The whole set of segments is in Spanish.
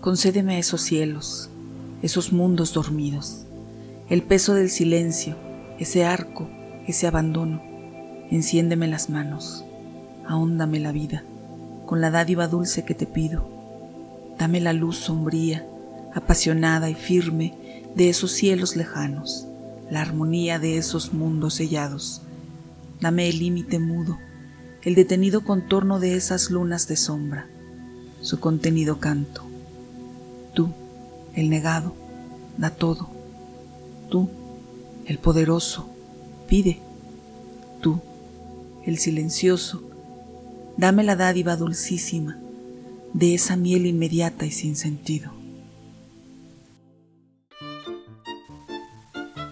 concédeme esos cielos, esos mundos dormidos, el peso del silencio, ese arco, ese abandono. Enciéndeme las manos, ahóndame la vida, con la dádiva dulce que te pido. Dame la luz sombría, apasionada y firme de esos cielos lejanos, la armonía de esos mundos sellados. Dame el límite mudo, el detenido contorno de esas lunas de sombra, su contenido canto. El negado, da todo. Tú, el poderoso, pide. Tú, el silencioso, dame la dádiva dulcísima de esa miel inmediata y sin sentido.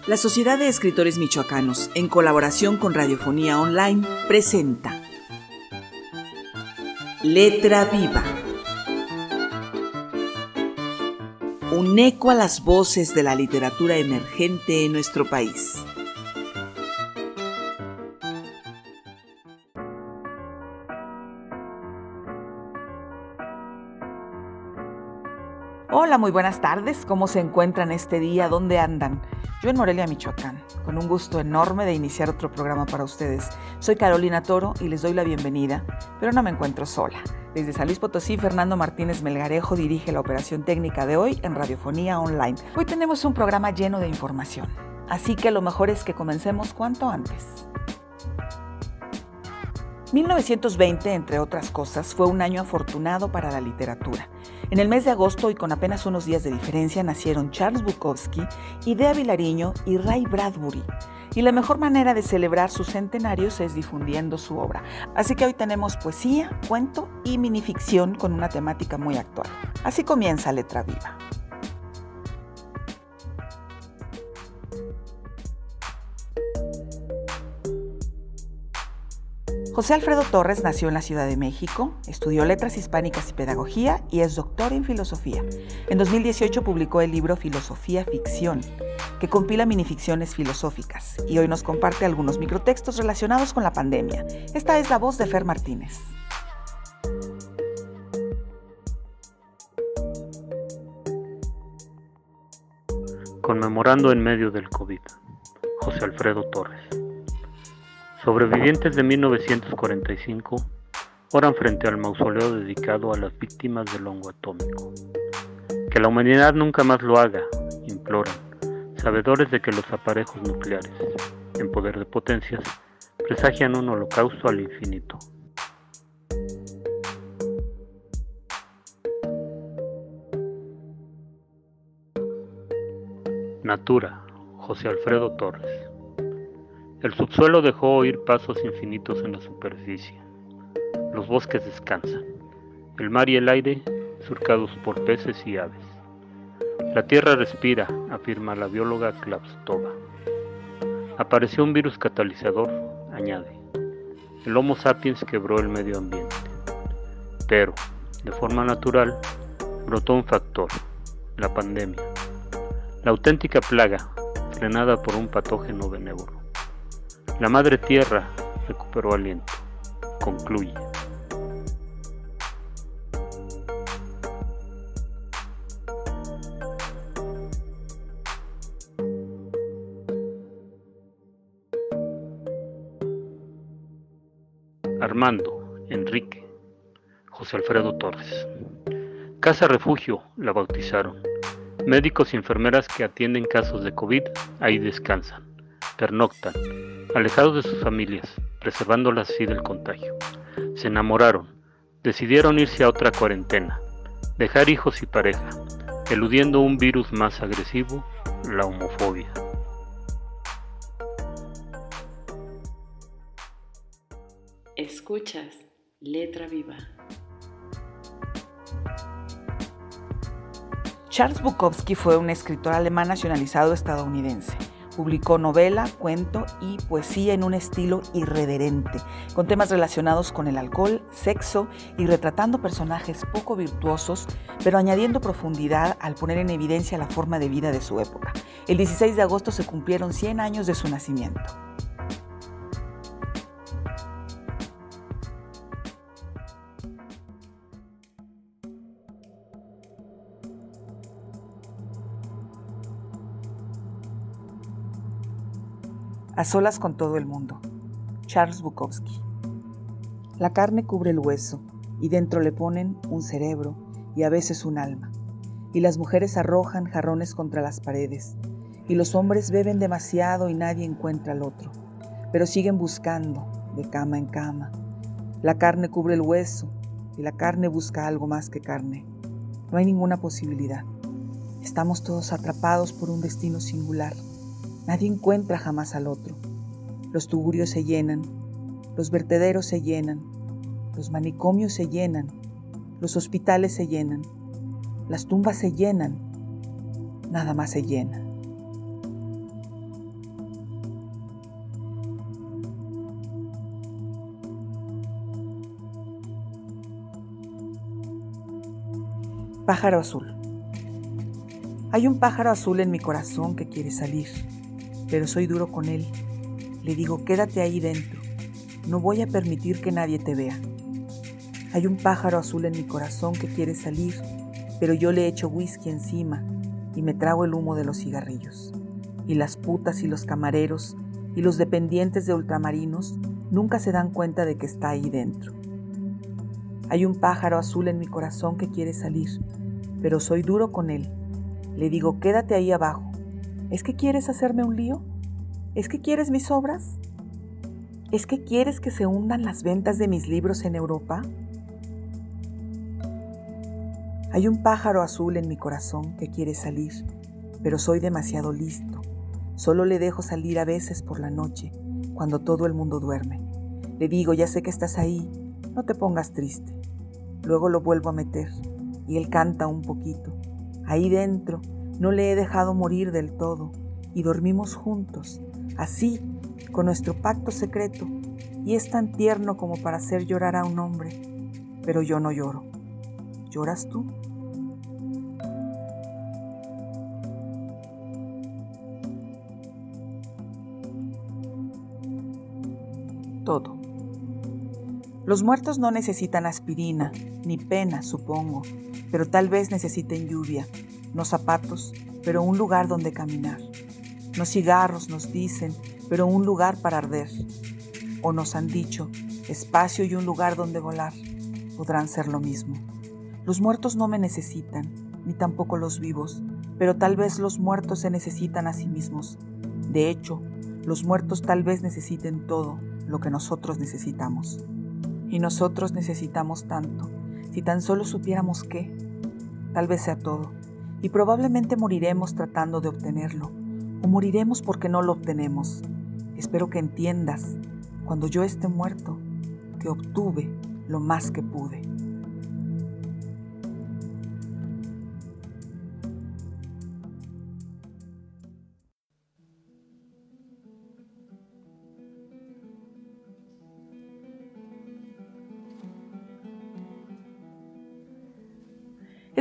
La Sociedad de Escritores Michoacanos, en colaboración con Radiofonía Online, presenta Letra Viva. Un eco a las voces de la literatura emergente en nuestro país. Hola, muy buenas tardes. ¿Cómo se encuentran este día? ¿Dónde andan? Yo en Morelia, Michoacán, con un gusto enorme de iniciar otro programa para ustedes. Soy Carolina Toro y les doy la bienvenida, pero no me encuentro sola. Desde San Luis Potosí, Fernando Martínez Melgarejo dirige la operación técnica de hoy en Radiofonía Online. Hoy tenemos un programa lleno de información, así que lo mejor es que comencemos cuanto antes. 1920, entre otras cosas, fue un año afortunado para la literatura. En el mes de agosto y con apenas unos días de diferencia nacieron Charles Bukowski, Idea Vilariño y Ray Bradbury. Y la mejor manera de celebrar sus centenarios es difundiendo su obra. Así que hoy tenemos poesía, cuento y minificción con una temática muy actual. Así comienza Letra Viva. José Alfredo Torres nació en la Ciudad de México, estudió letras hispánicas y pedagogía y es doctor en filosofía. En 2018 publicó el libro Filosofía Ficción, que compila minificciones filosóficas y hoy nos comparte algunos microtextos relacionados con la pandemia. Esta es la voz de Fer Martínez. Conmemorando en medio del COVID, José Alfredo Torres. Sobrevivientes de 1945 oran frente al mausoleo dedicado a las víctimas del hongo atómico. Que la humanidad nunca más lo haga, imploran, sabedores de que los aparejos nucleares, en poder de potencias, presagian un holocausto al infinito. Natura, José Alfredo Torres. El subsuelo dejó oír pasos infinitos en la superficie. Los bosques descansan. El mar y el aire surcados por peces y aves. La tierra respira, afirma la bióloga Klavstova. Apareció un virus catalizador, añade. El Homo sapiens quebró el medio ambiente. Pero, de forma natural, brotó un factor, la pandemia. La auténtica plaga, frenada por un patógeno benévolo. La madre tierra recuperó aliento. Concluye. Armando, Enrique, José Alfredo Torres. Casa Refugio la bautizaron. Médicos y enfermeras que atienden casos de COVID ahí descansan, pernoctan, alejados de sus familias, preservándolas así del contagio. Se enamoraron, decidieron irse a otra cuarentena, dejar hijos y pareja, eludiendo un virus más agresivo, la homofobia. Escuchas Letra Viva. Charles Bukowski fue un escritor alemán nacionalizado estadounidense. Publicó novela, cuento y poesía en un estilo irreverente, con temas relacionados con el alcohol, sexo y retratando personajes poco virtuosos, pero añadiendo profundidad al poner en evidencia la forma de vida de su época. El 16 de agosto se cumplieron 100 años de su nacimiento. A solas con todo el mundo. Charles Bukowski. La carne cubre el hueso y dentro le ponen un cerebro y a veces un alma. Y las mujeres arrojan jarrones contra las paredes. Y los hombres beben demasiado y nadie encuentra al otro. Pero siguen buscando de cama en cama. La carne cubre el hueso y la carne busca algo más que carne. No hay ninguna posibilidad. Estamos todos atrapados por un destino singular. Nadie encuentra jamás al otro. Los tuburios se llenan, los vertederos se llenan, los manicomios se llenan, los hospitales se llenan, las tumbas se llenan, nada más se llena. Pájaro azul. Hay un pájaro azul en mi corazón que quiere salir, pero soy duro con él. Le digo, quédate ahí dentro. No voy a permitir que nadie te vea. Hay un pájaro azul en mi corazón que quiere salir, pero yo le echo whisky encima y me trago el humo de los cigarrillos. Y las putas y los camareros y los dependientes de ultramarinos nunca se dan cuenta de que está ahí dentro. Hay un pájaro azul en mi corazón que quiere salir, pero soy duro con él. Le digo, quédate ahí abajo. ¿Es que quieres hacerme un lío? ¿Es que quieres mis obras? ¿Es que quieres que se hundan las ventas de mis libros en Europa? Hay un pájaro azul en mi corazón que quiere salir, pero soy demasiado listo. Solo le dejo salir a veces por la noche, cuando todo el mundo duerme. Le digo, ya sé que estás ahí, no te pongas triste. Luego lo vuelvo a meter y él canta un poquito. Ahí dentro no le he dejado morir del todo y dormimos juntos, así, con nuestro pacto secreto, y es tan tierno como para hacer llorar a un hombre, pero yo no lloro. ¿Lloras tú? Todo. Los muertos no necesitan aspirina, ni pena, supongo, pero tal vez necesiten lluvia, no zapatos, pero un lugar donde caminar. No cigarros, nos dicen, pero un lugar para arder. O nos han dicho, espacio y un lugar donde volar. Podrán ser lo mismo. Los muertos no me necesitan, ni tampoco los vivos, pero tal vez los muertos se necesitan a sí mismos. De hecho, los muertos tal vez necesiten todo lo que nosotros necesitamos. Y nosotros necesitamos tanto, si tan solo supiéramos qué. Tal vez sea todo, y probablemente moriremos tratando de obtenerlo, o moriremos porque no lo obtenemos. Espero que entiendas, cuando yo esté muerto, que obtuve lo más que pude.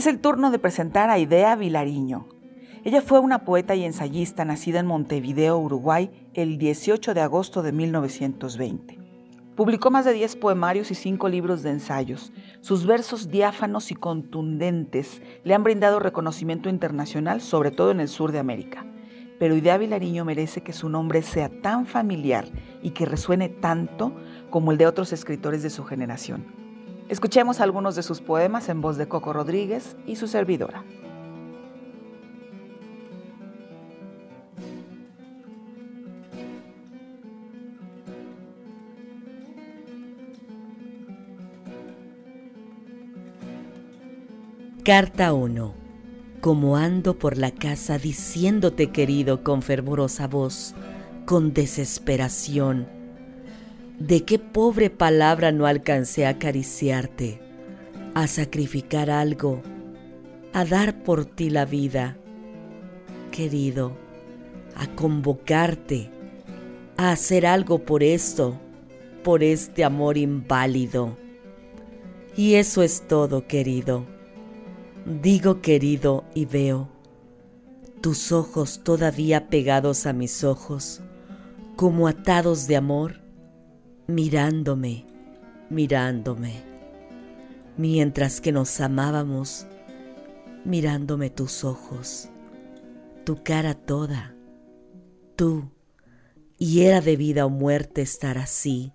Es el turno de presentar a Idea Vilariño. Ella fue una poeta y ensayista nacida en Montevideo, Uruguay, el 18 de agosto de 1920. Publicó más de 10 poemarios y 5 libros de ensayos. Sus versos diáfanos y contundentes le han brindado reconocimiento internacional, sobre todo en el sur de América. Pero Idea Vilariño merece que su nombre sea tan familiar y que resuene tanto como el de otros escritores de su generación. Escuchemos algunos de sus poemas en voz de Coco Rodríguez y su servidora. Carta 1. Como ando por la casa diciéndote querido con fervorosa voz, con desesperación, de qué pobre palabra no alcancé a acariciarte, a sacrificar algo, a dar por ti la vida, querido, a convocarte, a hacer algo por esto, por este amor inválido. Y eso es todo, querido. Digo querido y veo tus ojos todavía pegados a mis ojos, como atados de amor mirándome, mirándome, mientras que nos amábamos, mirándome tus ojos, tu cara toda, tú, y era de vida o muerte estar así,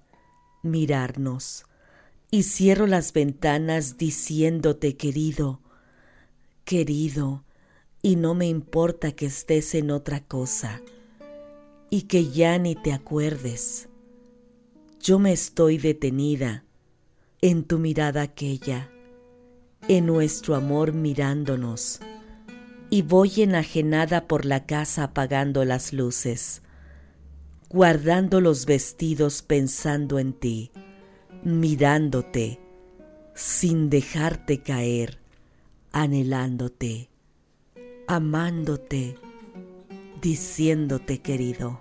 mirarnos, y cierro las ventanas diciéndote querido, querido, y no me importa que estés en otra cosa, y que ya ni te acuerdes. Yo me estoy detenida en tu mirada aquella, en nuestro amor mirándonos, y voy enajenada por la casa apagando las luces, guardando los vestidos pensando en ti, mirándote, sin dejarte caer, anhelándote, amándote, diciéndote querido.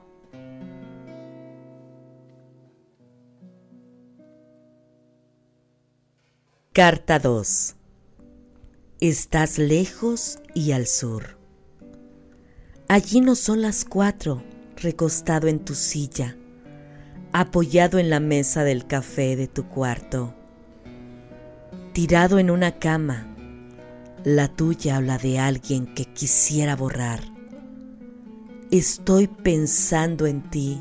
Carta 2 Estás lejos y al sur. Allí no son las cuatro, recostado en tu silla, apoyado en la mesa del café de tu cuarto, tirado en una cama, la tuya o la de alguien que quisiera borrar. Estoy pensando en ti,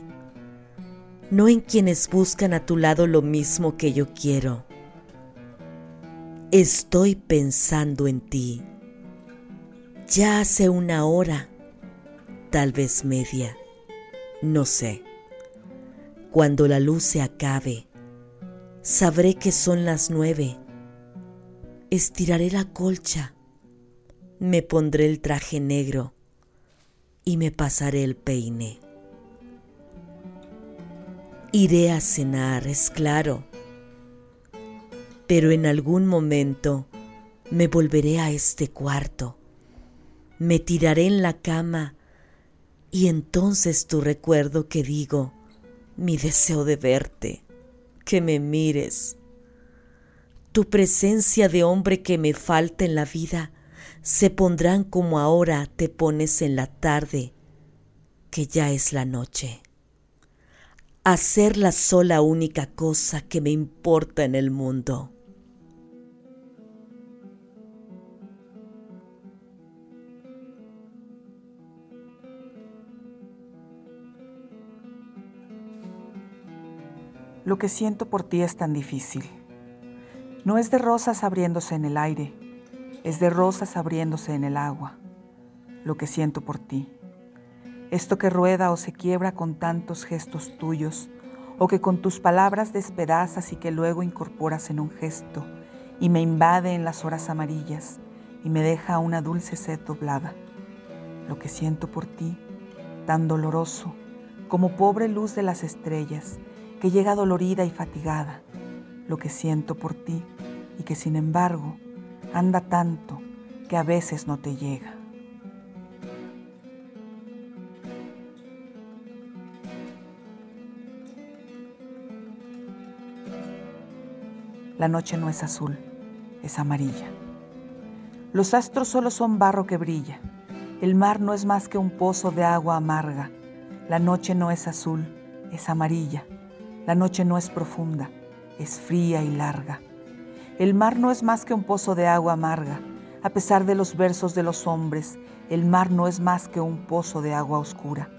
no en quienes buscan a tu lado lo mismo que yo quiero Estoy pensando en ti. Ya hace una hora, tal vez media, no sé. Cuando la luz se acabe, sabré que son las nueve. Estiraré la colcha, me pondré el traje negro y me pasaré el peine. Iré a cenar, es claro pero en algún momento me volveré a este cuarto, me tiraré en la cama y entonces tu recuerdo que digo, mi deseo de verte, que me mires, tu presencia de hombre que me falta en la vida, se pondrán como ahora te pones en la tarde, que ya es la noche. Hacer la sola única cosa que me importa en el mundo. Lo que siento por ti es tan difícil. No es de rosas abriéndose en el aire, es de rosas abriéndose en el agua. Lo que siento por ti. Esto que rueda o se quiebra con tantos gestos tuyos, o que con tus palabras despedazas y que luego incorporas en un gesto, y me invade en las horas amarillas, y me deja una dulce sed doblada. Lo que siento por ti, tan doloroso, como pobre luz de las estrellas, que llega dolorida y fatigada, lo que siento por ti y que sin embargo anda tanto que a veces no te llega. La noche no es azul, es amarilla. Los astros solo son barro que brilla. El mar no es más que un pozo de agua amarga. La noche no es azul, es amarilla. La noche no es profunda, es fría y larga. El mar no es más que un pozo de agua amarga. A pesar de los versos de los hombres, el mar no es más que un pozo de agua oscura.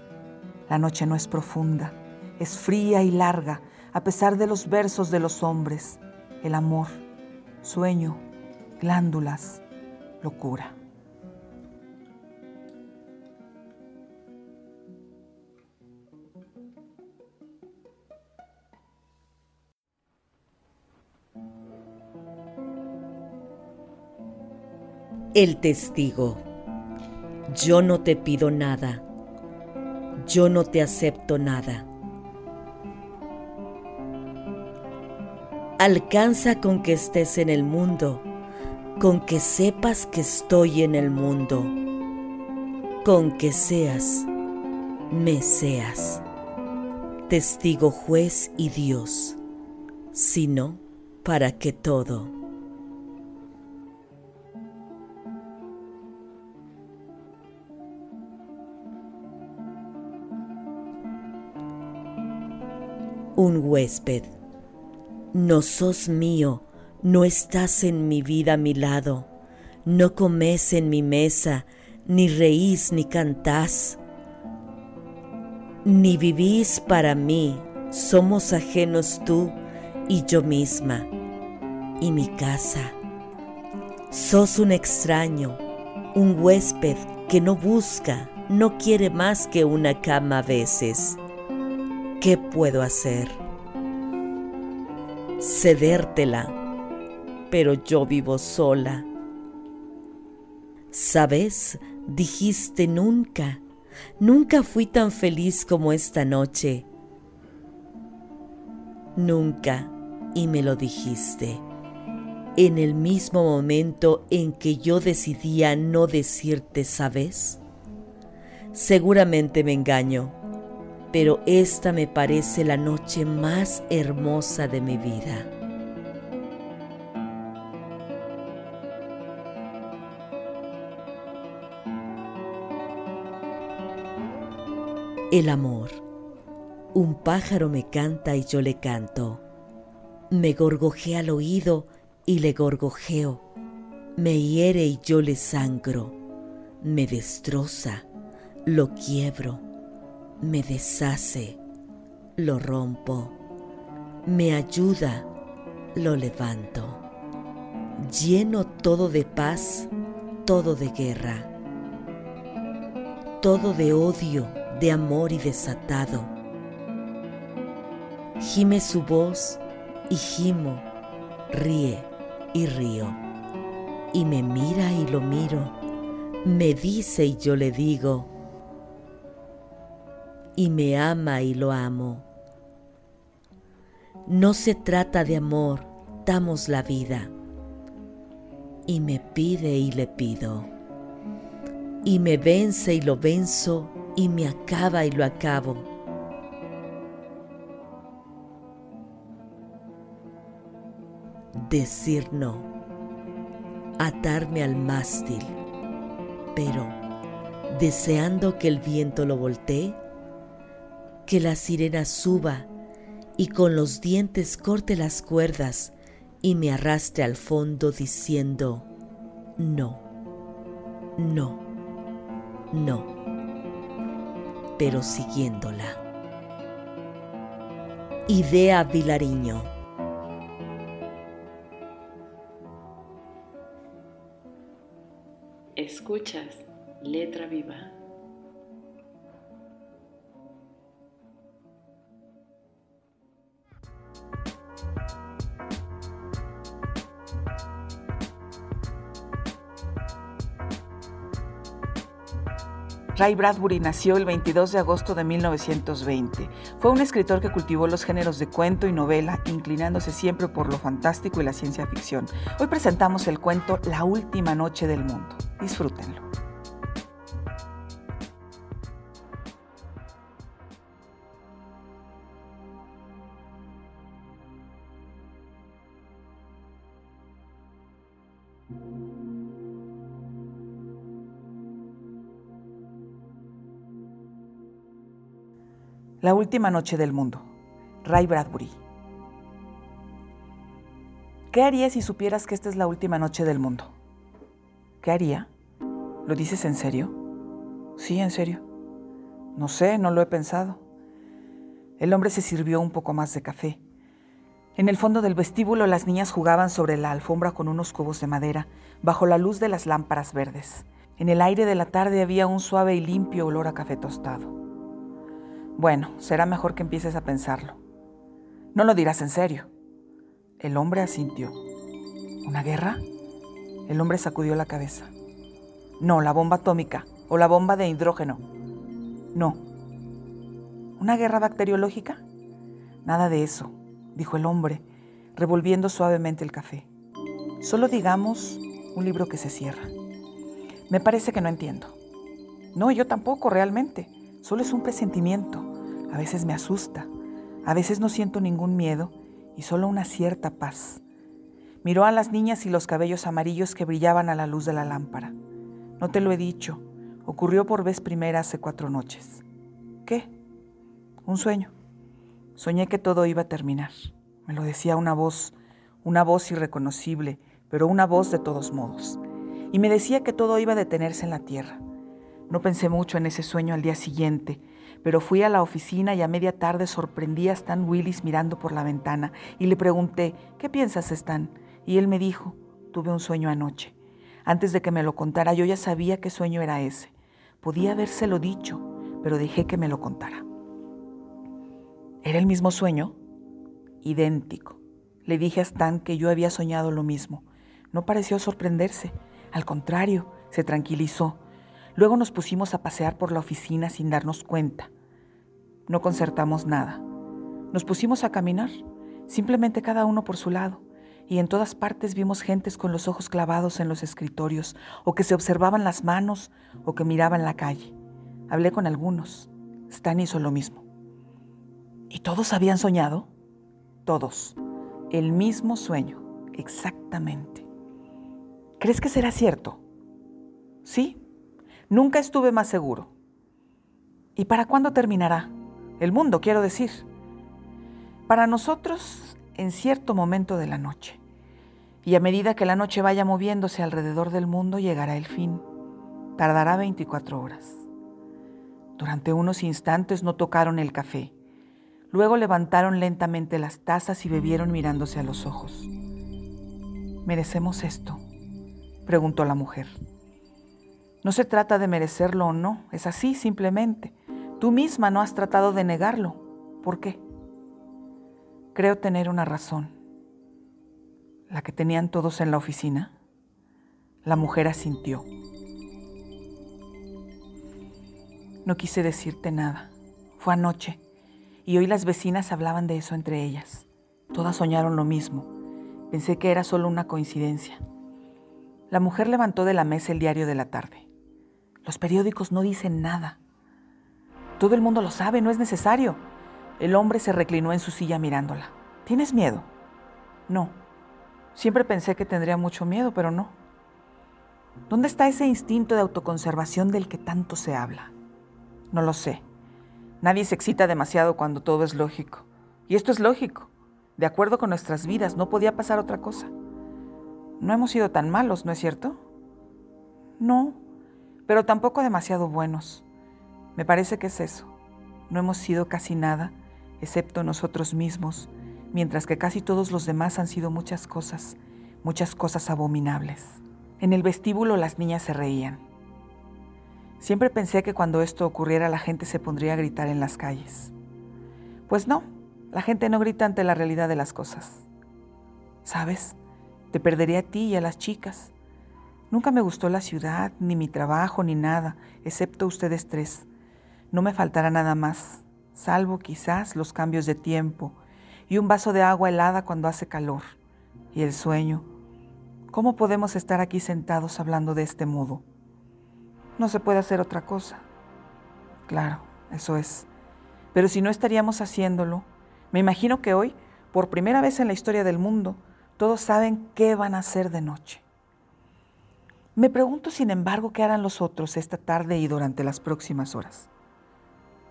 La noche no es profunda, es fría y larga, a pesar de los versos de los hombres. El amor, sueño, glándulas, locura. El testigo. Yo no te pido nada. Yo no te acepto nada. Alcanza con que estés en el mundo, con que sepas que estoy en el mundo, con que seas, me seas, testigo juez y Dios, sino para que todo un huésped. No sos mío, no estás en mi vida a mi lado, no comes en mi mesa, ni reís ni cantás. Ni vivís para mí, somos ajenos tú y yo misma, y mi casa. Sos un extraño, un huésped que no busca, no quiere más que una cama a veces. ¿Qué puedo hacer? Cedértela, pero yo vivo sola. ¿Sabes? Dijiste nunca Nunca fui tan feliz como esta noche. Nunca, y me lo dijiste, en el mismo momento en que yo decidía no decirte, ¿sabes? Seguramente me engaño, pero esta me parece la noche más hermosa de mi vida. El amor. Un pájaro me canta y yo le canto. Me gorgojea al oído y le gorgojeo. Me hiere y yo le sangro. Me destroza, lo quiebro. Me deshace, lo rompo. Me ayuda, lo levanto. Lleno todo de paz, todo de guerra, todo de odio de amor y desatado. Gime su voz y gimo, ríe y río. Y me mira y lo miro, me dice y yo le digo, y me ama y lo amo. No se trata de amor, damos la vida. Y me pide y le pido. Y me vence y lo venzo y me acaba y lo acabo. Decir no, atarme al mástil, pero deseando que el viento lo voltee, que la sirena suba y con los dientes corte las cuerdas y me arrastre al fondo diciendo, no, no, no pero siguiéndola. Idea Vilariño. Escuchas Letra Viva. Ray Bradbury nació el 22 de agosto de 1920. Fue un escritor que cultivó los géneros de cuento y novela, inclinándose siempre por lo fantástico y la ciencia ficción. Hoy presentamos el cuento La última noche del mundo. Disfrútenlo. La última noche del mundo. Ray Bradbury. ¿Qué harías si supieras que esta es la última noche del mundo? ¿Qué haría? ¿Lo dices en serio? Sí, en serio. No sé, no lo he pensado. El hombre se sirvió un poco más de café. En el fondo del vestíbulo las niñas jugaban sobre la alfombra con unos cubos de madera, bajo la luz de las lámparas verdes. En el aire de la tarde había un suave y limpio olor a café tostado. Bueno, será mejor que empieces a pensarlo. No lo dirás en serio. El hombre asintió. ¿Una guerra? El hombre sacudió la cabeza. No, la bomba atómica o la bomba de hidrógeno. No. ¿Una guerra bacteriológica? Nada de eso, dijo el hombre, revolviendo suavemente el café. Solo digamos un libro que se cierra. Me parece que no entiendo. No, yo tampoco, realmente. Solo es un presentimiento. A veces me asusta. A veces no siento ningún miedo y solo una cierta paz. Miró a las niñas y los cabellos amarillos que brillaban a la luz de la lámpara. No te lo he dicho. Ocurrió por vez primera hace cuatro noches. ¿Qué? Un sueño. Soñé que todo iba a terminar. Me lo decía una voz, una voz irreconocible, pero una voz de todos modos. Y me decía que todo iba a detenerse en la tierra. No pensé mucho en ese sueño al día siguiente. pero fui a la oficina y a media tarde sorprendí a Stan Willis mirando por la ventana y le pregunté, ¿qué piensas, Stan? Y él me dijo, tuve un sueño anoche. Antes de que me lo contara, yo ya sabía qué sueño era ese. Podía habérselo dicho, pero dejé que me lo contara. ¿Era el mismo sueño? Idéntico. Le dije a Stan que yo había soñado lo mismo. No pareció sorprenderse. Al contrario, se tranquilizó. Luego nos pusimos a pasear por la oficina sin darnos cuenta. No concertamos nada. Nos pusimos a caminar, simplemente cada uno por su lado, y en todas partes vimos gentes con los ojos clavados en los escritorios, o que se observaban las manos, o que miraban la calle. Hablé con algunos. Stan hizo lo mismo. ¿Y todos habían soñado? Todos. El mismo sueño, exactamente. ¿Crees que será cierto? Sí, Nunca estuve más seguro. ¿Y para cuándo terminará? El mundo, quiero decir. Para nosotros, en cierto momento de la noche. Y a medida que la noche vaya moviéndose alrededor del mundo, llegará el fin. Tardará 24 horas. Durante unos instantes no tocaron el café. Luego levantaron lentamente las tazas y bebieron mirándose a los ojos. ¿Merecemos esto? preguntó la mujer. No se trata de merecerlo o no, es así simplemente. Tú misma no has tratado de negarlo. ¿Por qué? Creo tener una razón. La que tenían todos en la oficina. La mujer asintió. No quise decirte nada. Fue anoche y hoy las vecinas hablaban de eso entre ellas. Todas soñaron lo mismo. Pensé que era solo una coincidencia. La mujer levantó de la mesa el diario de la tarde. Los periódicos no dicen nada. Todo el mundo lo sabe, no es necesario. El hombre se reclinó en su silla mirándola. ¿Tienes miedo? No. Siempre pensé que tendría mucho miedo, pero no. ¿Dónde está ese instinto de autoconservación del que tanto se habla? No lo sé. Nadie se excita demasiado cuando todo es lógico. Y esto es lógico. De acuerdo con nuestras vidas, no podía pasar otra cosa. No hemos sido tan malos, ¿no es cierto? No, pero tampoco demasiado buenos. Me parece que es eso. No hemos sido casi nada, excepto nosotros mismos, mientras que casi todos los demás han sido muchas cosas, muchas cosas abominables. En el vestíbulo las niñas se reían. Siempre pensé que cuando esto ocurriera la gente se pondría a gritar en las calles. Pues no, la gente no grita ante la realidad de las cosas. ¿Sabes? Te perdería a ti y a las chicas. Nunca me gustó la ciudad, ni mi trabajo, ni nada, excepto ustedes tres. No me faltará nada más, salvo quizás los cambios de tiempo y un vaso de agua helada cuando hace calor. Y el sueño. ¿Cómo podemos estar aquí sentados hablando de este modo? No se puede hacer otra cosa. Claro, eso es. Pero si no estaríamos haciéndolo, me imagino que hoy, por primera vez en la historia del mundo, todos saben qué van a hacer de noche. Me pregunto, sin embargo, qué harán los otros esta tarde y durante las próximas horas.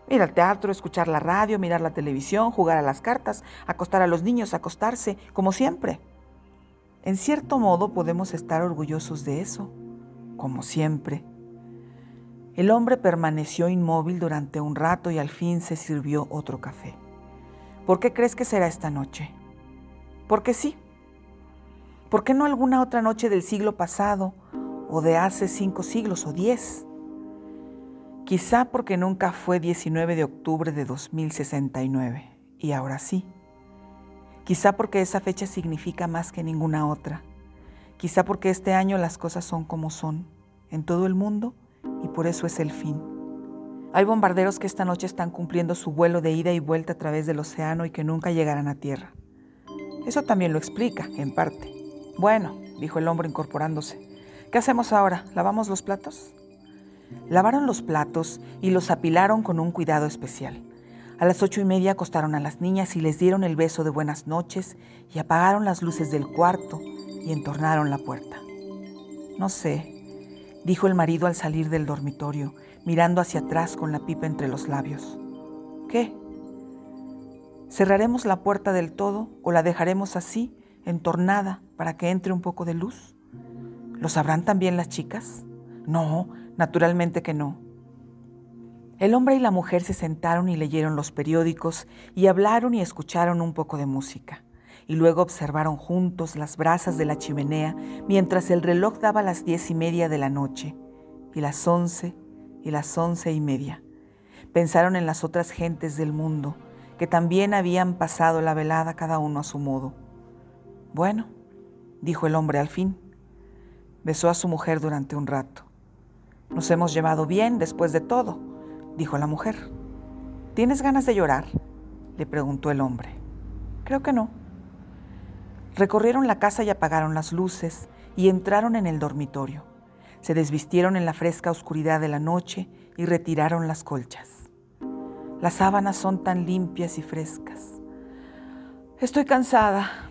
Ir al teatro, escuchar la radio, mirar la televisión, jugar a las cartas, acostar a los niños, acostarse, como siempre. En cierto modo podemos estar orgullosos de eso, como siempre. El hombre permaneció inmóvil durante un rato y al fin se sirvió otro café. ¿Por qué crees que será esta noche? Porque sí. ¿Por qué no alguna otra noche del siglo pasado o de hace cinco siglos o diez. Quizá porque nunca fue 19 de octubre de 2069 y ahora sí. Quizá porque esa fecha significa más que ninguna otra. Quizá porque este año las cosas son como son en todo el mundo y por eso es el fin. Hay bombarderos que esta noche están cumpliendo su vuelo de ida y vuelta a través del océano y que nunca llegarán a tierra. Eso también lo explica, en parte. Bueno, dijo el hombre incorporándose, ¿Qué hacemos ahora? ¿Lavamos los platos? Lavaron los platos y los apilaron con un cuidado especial. A las ocho y media acostaron a las niñas y les dieron el beso de buenas noches y apagaron las luces del cuarto y entornaron la puerta. No sé, dijo el marido al salir del dormitorio, mirando hacia atrás con la pipa entre los labios. ¿Qué? ¿Cerraremos la puerta del todo o la dejaremos así, entornada, para que entre un poco de luz? ¿Lo sabrán también las chicas? No, naturalmente que no. El hombre y la mujer se sentaron y leyeron los periódicos y hablaron y escucharon un poco de música. Y luego observaron juntos las brasas de la chimenea mientras el reloj daba las diez y media de la noche, y las once, y las once y media. Pensaron en las otras gentes del mundo, que también habían pasado la velada cada uno a su modo. Bueno, dijo el hombre al fin. Besó a su mujer durante un rato. Nos hemos llevado bien después de todo, dijo la mujer. ¿Tienes ganas de llorar? le preguntó el hombre. Creo que no. Recorrieron la casa y apagaron las luces y entraron en el dormitorio. Se desvistieron en la fresca oscuridad de la noche y retiraron las colchas. Las sábanas son tan limpias y frescas. Estoy cansada.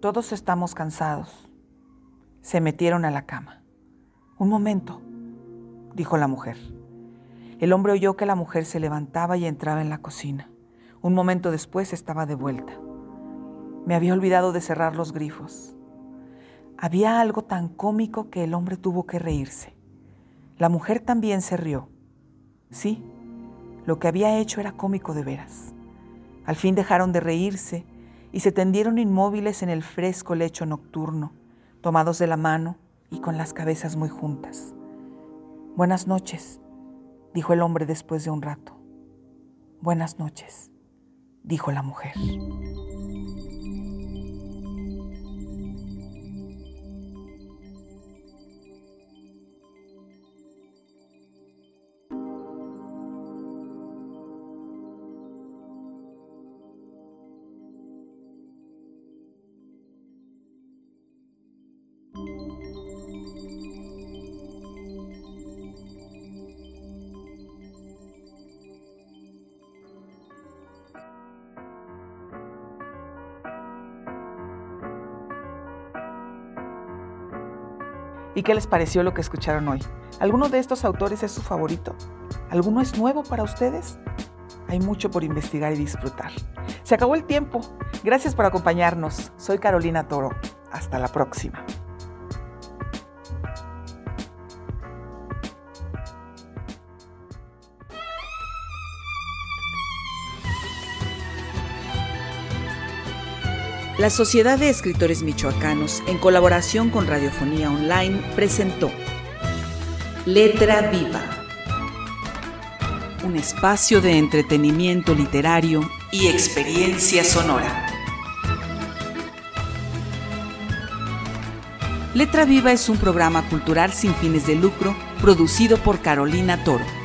Todos estamos cansados. Se metieron a la cama. Un momento, dijo la mujer. El hombre oyó que la mujer se levantaba y entraba en la cocina. Un momento después estaba de vuelta. Me había olvidado de cerrar los grifos. Había algo tan cómico que el hombre tuvo que reírse. La mujer también se rió. Sí, lo que había hecho era cómico de veras. Al fin dejaron de reírse y se tendieron inmóviles en el fresco lecho nocturno, tomados de la mano y con las cabezas muy juntas. Buenas noches, dijo el hombre después de un rato. Buenas noches, dijo la mujer. Qué les pareció lo que escucharon hoy? ¿Alguno de estos autores es su favorito? ¿Alguno es nuevo para ustedes? Hay mucho por investigar y disfrutar. Se acabó el tiempo. Gracias por acompañarnos. Soy Carolina Toro. Hasta la próxima. La Sociedad de Escritores Michoacanos, en colaboración con Radiofonía Online, presentó Letra Viva, un espacio de entretenimiento literario y experiencia sonora. Letra Viva es un programa cultural sin fines de lucro producido por Carolina Toro.